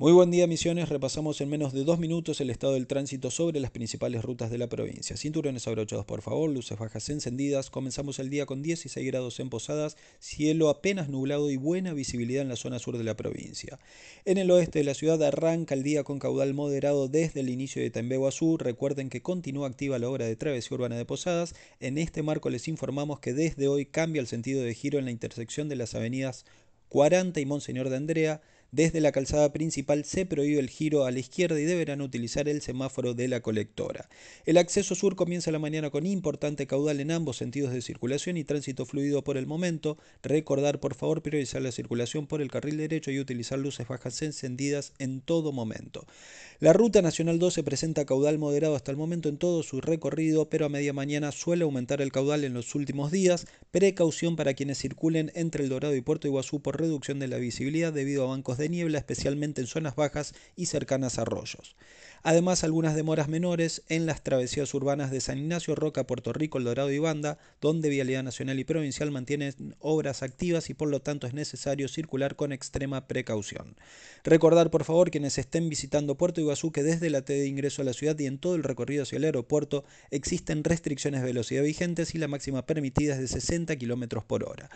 Muy buen día Misiones, repasamos en menos de dos minutos el estado del tránsito sobre las principales rutas de la provincia. Cinturones abrochados por favor, luces bajas encendidas, comenzamos el día con 16 grados en Posadas, cielo apenas nublado y buena visibilidad en la zona sur de la provincia. En el oeste de la ciudad arranca el día con caudal moderado desde el inicio de Tembeguazú, recuerden que continúa activa la obra de travesía urbana de Posadas, en este marco les informamos que desde hoy cambia el sentido de giro en la intersección de las avenidas 40 y Monseñor de Andrea, desde la calzada principal se prohíbe el giro a la izquierda y deberán utilizar el semáforo de la colectora. El acceso sur comienza la mañana con importante caudal en ambos sentidos de circulación y tránsito fluido por el momento. Recordar por favor priorizar la circulación por el carril derecho y utilizar luces bajas encendidas en todo momento. La ruta nacional 12 presenta caudal moderado hasta el momento en todo su recorrido, pero a media mañana suele aumentar el caudal en los últimos días. Precaución para quienes circulen entre el Dorado y Puerto Iguazú por reducción de la visibilidad debido a bancos de niebla, especialmente en zonas bajas y cercanas a arroyos. Además, algunas demoras menores en las travesías urbanas de San Ignacio, Roca, Puerto Rico, El Dorado y Banda, donde Vialidad Nacional y Provincial mantienen obras activas y por lo tanto es necesario circular con extrema precaución. Recordar, por favor, quienes estén visitando Puerto Iguazú que desde la T de ingreso a la ciudad y en todo el recorrido hacia el aeropuerto existen restricciones de velocidad vigentes y la máxima permitida es de 60 km por hora.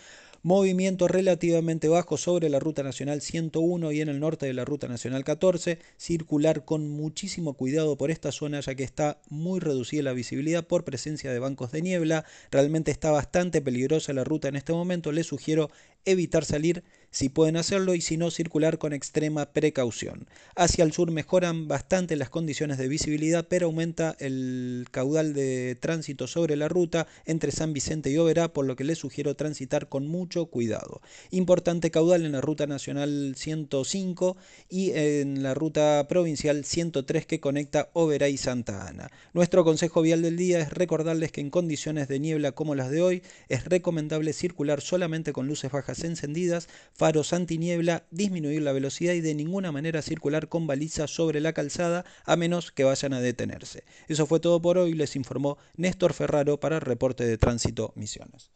Movimiento relativamente bajo sobre la Ruta Nacional 101 y en el norte de la Ruta Nacional 14. Circular con muchísimo cuidado por esta zona ya que está muy reducida la visibilidad por presencia de bancos de niebla. Realmente está bastante peligrosa la ruta en este momento. Les sugiero evitar salir si pueden hacerlo y si no circular con extrema precaución. Hacia el sur mejoran bastante las condiciones de visibilidad, pero aumenta el caudal de tránsito sobre la ruta entre San Vicente y Oberá, por lo que les sugiero transitar con mucho cuidado. Importante caudal en la ruta nacional 105 y en la ruta provincial 103 que conecta Oberá y Santa Ana. Nuestro consejo vial del día es recordarles que en condiciones de niebla como las de hoy es recomendable circular solamente con luces bajas encendidas, faros antiniebla, disminuir la velocidad y de ninguna manera circular con balizas sobre la calzada a menos que vayan a detenerse. Eso fue todo por hoy, les informó Néstor Ferraro para el reporte de Tránsito Misiones.